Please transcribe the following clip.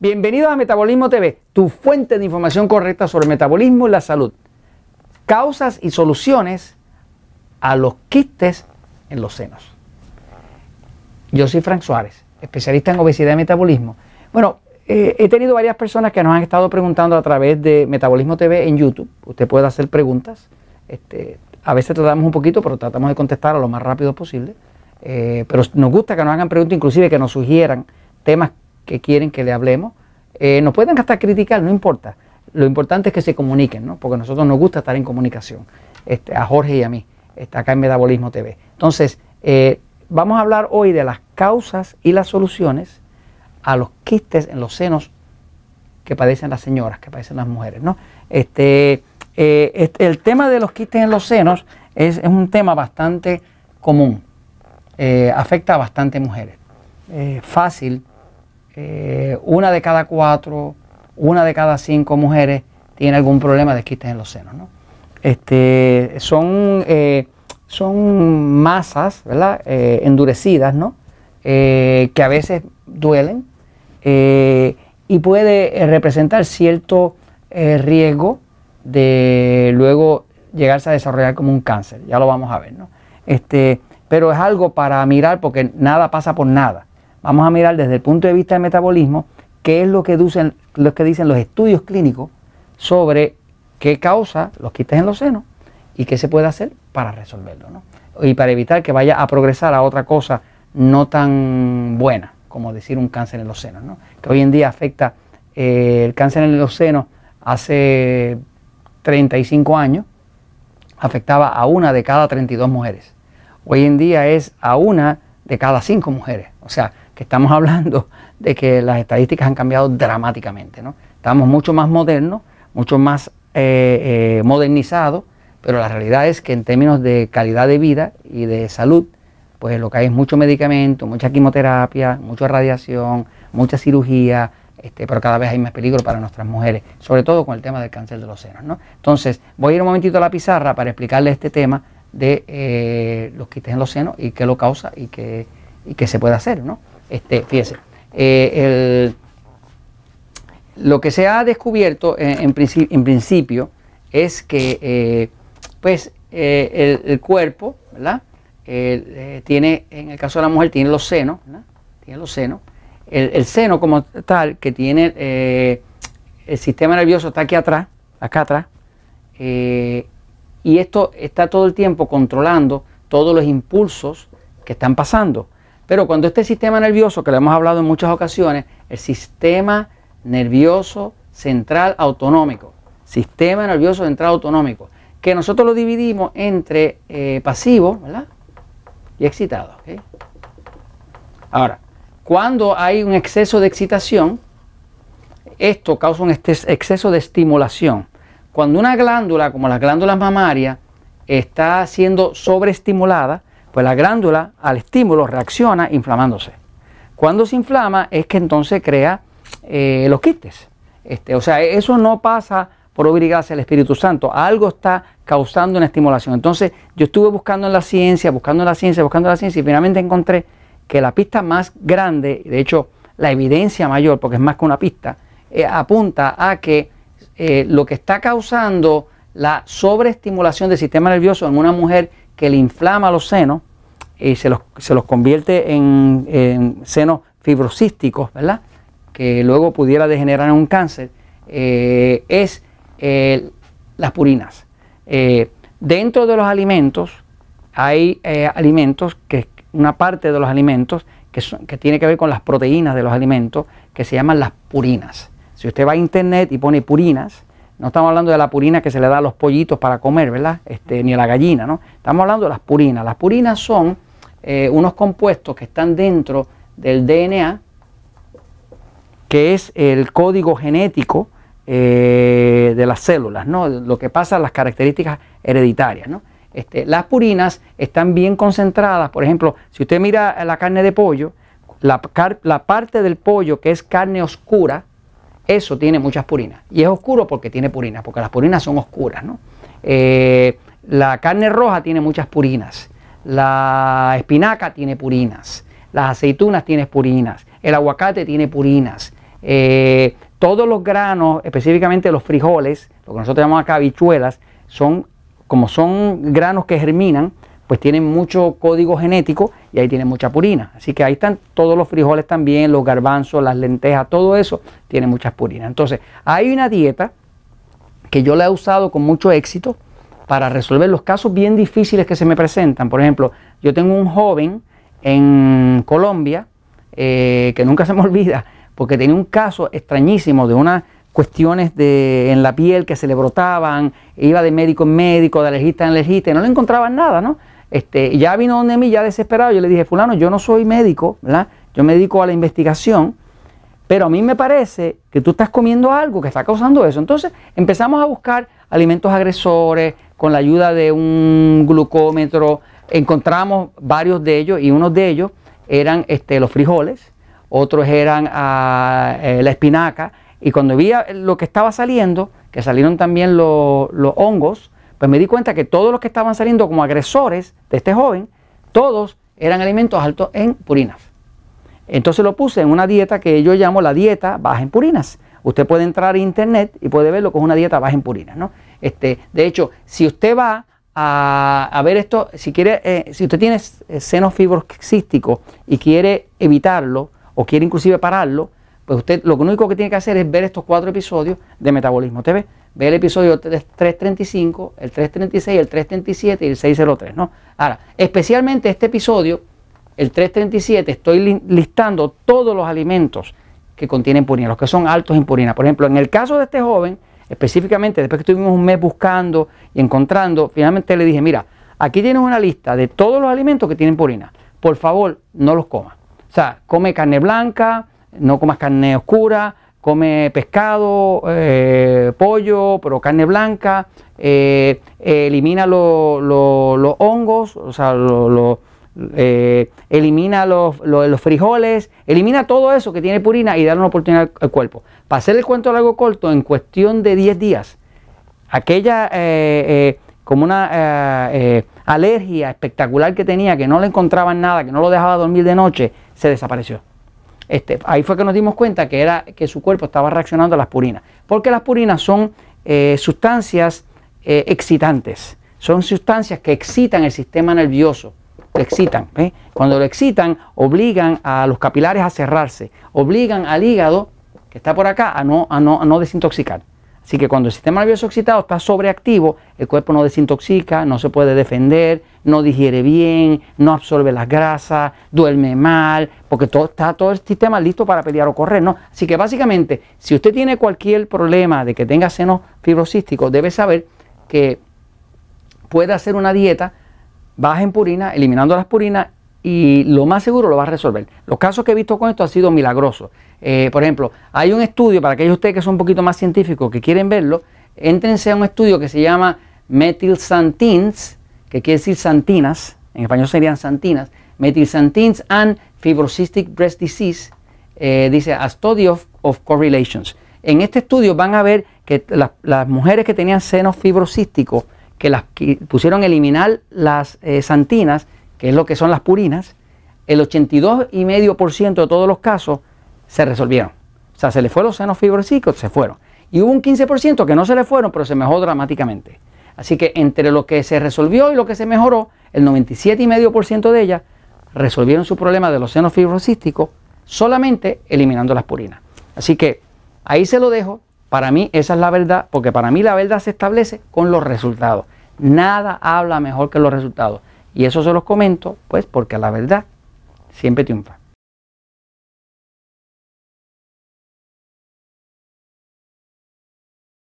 Bienvenidos a Metabolismo TV, tu fuente de información correcta sobre el metabolismo y la salud. Causas y soluciones a los quistes en los senos. Yo soy Frank Suárez, especialista en obesidad y metabolismo. Bueno, eh, he tenido varias personas que nos han estado preguntando a través de Metabolismo TV en YouTube. Usted puede hacer preguntas. Este, a veces tratamos un poquito, pero tratamos de contestar a lo más rápido posible. Eh, pero nos gusta que nos hagan preguntas, inclusive que nos sugieran temas que quieren que le hablemos. Eh, nos pueden hasta criticar, no importa. Lo importante es que se comuniquen, ¿no? porque a nosotros nos gusta estar en comunicación, este, a Jorge y a mí, está acá en Metabolismo TV. Entonces, eh, vamos a hablar hoy de las causas y las soluciones a los quistes en los senos que padecen las señoras, que padecen las mujeres. ¿no? Este, este el tema de los quistes en los senos es, es un tema bastante común, afecta a bastantes mujeres. fácil eh, una de cada cuatro, una de cada cinco mujeres tiene algún problema de quistes en los senos. Este, son, eh, son masas eh, endurecidas ¿no? que a veces duelen y puede representar cierto riesgo de luego llegarse a desarrollar como un cáncer. Ya lo vamos a ver. ¿no? Este, pero es algo para mirar porque nada pasa por nada vamos a mirar desde el punto de vista del metabolismo qué es lo que dicen, los estudios clínicos sobre qué causa los quistes en los senos y qué se puede hacer para resolverlo. Y para evitar que vaya a progresar a otra cosa no tan buena, como decir un cáncer en los senos, que hoy en día afecta eh, el cáncer en los senos hace 35 años, afectaba a una de cada 32 mujeres. Hoy en día es a una de cada 5 mujeres. O sea, que estamos hablando de que las estadísticas han cambiado dramáticamente. ¿no? Estamos mucho más modernos, mucho más eh, eh, modernizados, pero la realidad es que en términos de calidad de vida y de salud, pues lo que hay es mucho medicamento, mucha quimioterapia, mucha radiación, mucha cirugía, este, pero cada vez hay más peligro para nuestras mujeres, sobre todo con el tema del cáncer de los senos. ¿no? Entonces, voy a ir un momentito a la pizarra para explicarle este tema de eh, los quistes en los senos y qué lo causa y qué, y qué se puede hacer. ¿no? Este, fíjese, eh, lo que se ha descubierto en, principio es que eh, pues, eh, el, cuerpo, ¿verdad? tiene, en el caso de la mujer, tiene los senos, Tiene los senos. El, seno como tal, que tiene el sistema nervioso, está aquí atrás, acá atrás, y esto está todo el tiempo controlando todos los impulsos que están pasando. Pero cuando este sistema nervioso, que lo hemos hablado en muchas ocasiones, el sistema nervioso central autonómico, sistema nervioso central autonómico, que nosotros lo dividimos entre eh, pasivo y excitado. Ahora, cuando hay un exceso de excitación, esto causa un exceso de estimulación. Cuando una glándula, como las glándulas mamarias, está siendo sobreestimulada, pues la glándula al estímulo reacciona inflamándose. Cuando se inflama es que entonces crea eh, los quistes. Este, o sea, eso no pasa por obligarse al Espíritu Santo. Algo está causando una estimulación. Entonces yo estuve buscando en la ciencia, buscando en la ciencia, buscando en la ciencia y finalmente encontré que la pista más grande, de hecho la evidencia mayor, porque es más que una pista, eh, apunta a que eh, lo que está causando la sobreestimulación del sistema nervioso en una mujer que le inflama los senos y se los, se los convierte en, senos fibrocísticos, ¿verdad? Que luego pudiera degenerar en un cáncer, eh, es eh, las purinas. Eh, dentro de los alimentos hay alimentos que una parte de los alimentos que tiene que ver con las proteínas de los alimentos que se llaman las purinas. Si usted va a internet y pone purinas, no estamos hablando de la purina que se le da a los pollitos para comer, ¿verdad? Este, ni a la gallina, ¿no? Estamos hablando de las purinas. Las purinas son eh, unos compuestos que están dentro del DNA, que es el código genético eh, de las células, ¿no? Lo que pasa, las características hereditarias, ¿no? Este, las purinas están bien concentradas, por ejemplo, si usted mira la carne de pollo, la, la parte del pollo que es carne oscura, eso tiene muchas purinas. Y es oscuro porque tiene purinas, porque las purinas son oscuras. ¿no? Eh, la carne roja tiene muchas purinas. La espinaca tiene purinas. Las aceitunas tienen purinas. El aguacate tiene purinas. Eh, todos los granos, específicamente los frijoles, lo que nosotros llamamos acá habichuelas, son, como son granos que germinan, pues tienen mucho código genético y ahí tienen mucha purina. Así que ahí están todos los frijoles también, los garbanzos, las lentejas, todo eso tiene muchas purinas. Entonces, hay una dieta que yo la he usado con mucho éxito para resolver los casos bien difíciles que se me presentan. Por ejemplo, yo tengo un joven en Colombia eh, que nunca se me olvida, porque tenía un caso extrañísimo de unas cuestiones de, en la piel que se le brotaban, iba de médico en médico, de alergista en alergista, y no le encontraban nada, ¿no? Este, ya vino donde mí, ya desesperado, yo le dije, fulano, yo no soy médico. Yo me dedico a la investigación, pero a mí me parece que tú estás comiendo algo que está causando eso. Entonces empezamos a buscar alimentos agresores con la ayuda de un glucómetro, encontramos varios de ellos y unos de ellos eran este, los frijoles, otros eran ah, eh, la espinaca, y cuando vi lo que estaba saliendo, que salieron también los hongos, pues me di cuenta que todos los que estaban saliendo como agresores de este joven, todos eran alimentos altos en purinas. Entonces lo puse en una dieta que yo llamo la dieta baja en purinas. Usted puede entrar a internet y puede ver lo que es una dieta baja en purinas. ¿no? Este, de hecho, si usted va a, ver esto, si quiere, eh, si usted tiene seno fibrocístico y quiere evitarlo o quiere inclusive pararlo, pues usted lo único que tiene que hacer es ver estos cuatro episodios de Metabolismo TV ve el episodio 335, el 336, el 337 y el 603, ¿no? Ahora, especialmente este episodio, el 337, estoy listando todos los alimentos que contienen purina, los que son altos en purina. Por ejemplo, en el caso de este joven, específicamente después que estuvimos un mes buscando y encontrando, finalmente le dije, mira, aquí tienes una lista de todos los alimentos que tienen purina. Por favor, no los comas. O sea, come carne blanca, no comas carne oscura, come pescado, eh, pollo, pero carne blanca, eh, elimina los hongos, o sea, eh, elimina los, frijoles, elimina todo eso que tiene purina y darle una oportunidad al cuerpo. Para hacer el cuento largo corto, en cuestión de 10 días, aquella como una alergia espectacular que tenía, que no le encontraban nada, que no lo dejaba dormir de noche, se desapareció. Este, ahí fue que nos dimos cuenta que, era, que su cuerpo estaba reaccionando a las purinas. Porque las purinas son eh, sustancias eh, excitantes, son sustancias que excitan el sistema nervioso, lo excitan. Cuando lo excitan, obligan a los capilares a cerrarse, obligan al hígado, que está por acá, a no, a no, a no desintoxicar. Así que cuando el sistema nervioso excitado está sobreactivo, el cuerpo no desintoxica, no se puede defender, no digiere bien, no absorbe las grasas, duerme mal, porque todo, está todo el sistema listo para pelear o correr, ¿no? Así que básicamente, si usted tiene cualquier problema de que tenga seno fibrocístico, debe saber que puede hacer una dieta baja en purina, eliminando las purinas y lo más seguro lo va a resolver. Los casos que he visto con esto han sido milagrosos. Eh, por ejemplo, hay un estudio, para aquellos de ustedes que son un poquito más científicos, que quieren verlo, entrense a un estudio que se llama Methylsantins, que quiere decir santinas, en español serían santinas, Methylsantins and Fibrocystic Breast Disease, eh, dice a study of, correlations. En este estudio van a ver que las mujeres que tenían senos fibrocísticos, que las pusieron a eliminar las eh, santinas, que es lo que son las purinas, el 82,5% de todos los casos se resolvieron. O sea, se le fueron los senos fibrocísticos, se fueron. Y hubo un 15% que no se le fueron, pero se mejoró dramáticamente. Así que entre lo que se resolvió y lo que se mejoró, el 97,5% de ellas resolvieron su problema de los senos fibrocísticos solamente eliminando las purinas. Así que ahí se lo dejo. Para mí esa es la verdad, porque para mí la verdad se establece con los resultados. Nada habla mejor que los resultados. Y eso se los comento, pues, porque la verdad siempre triunfa.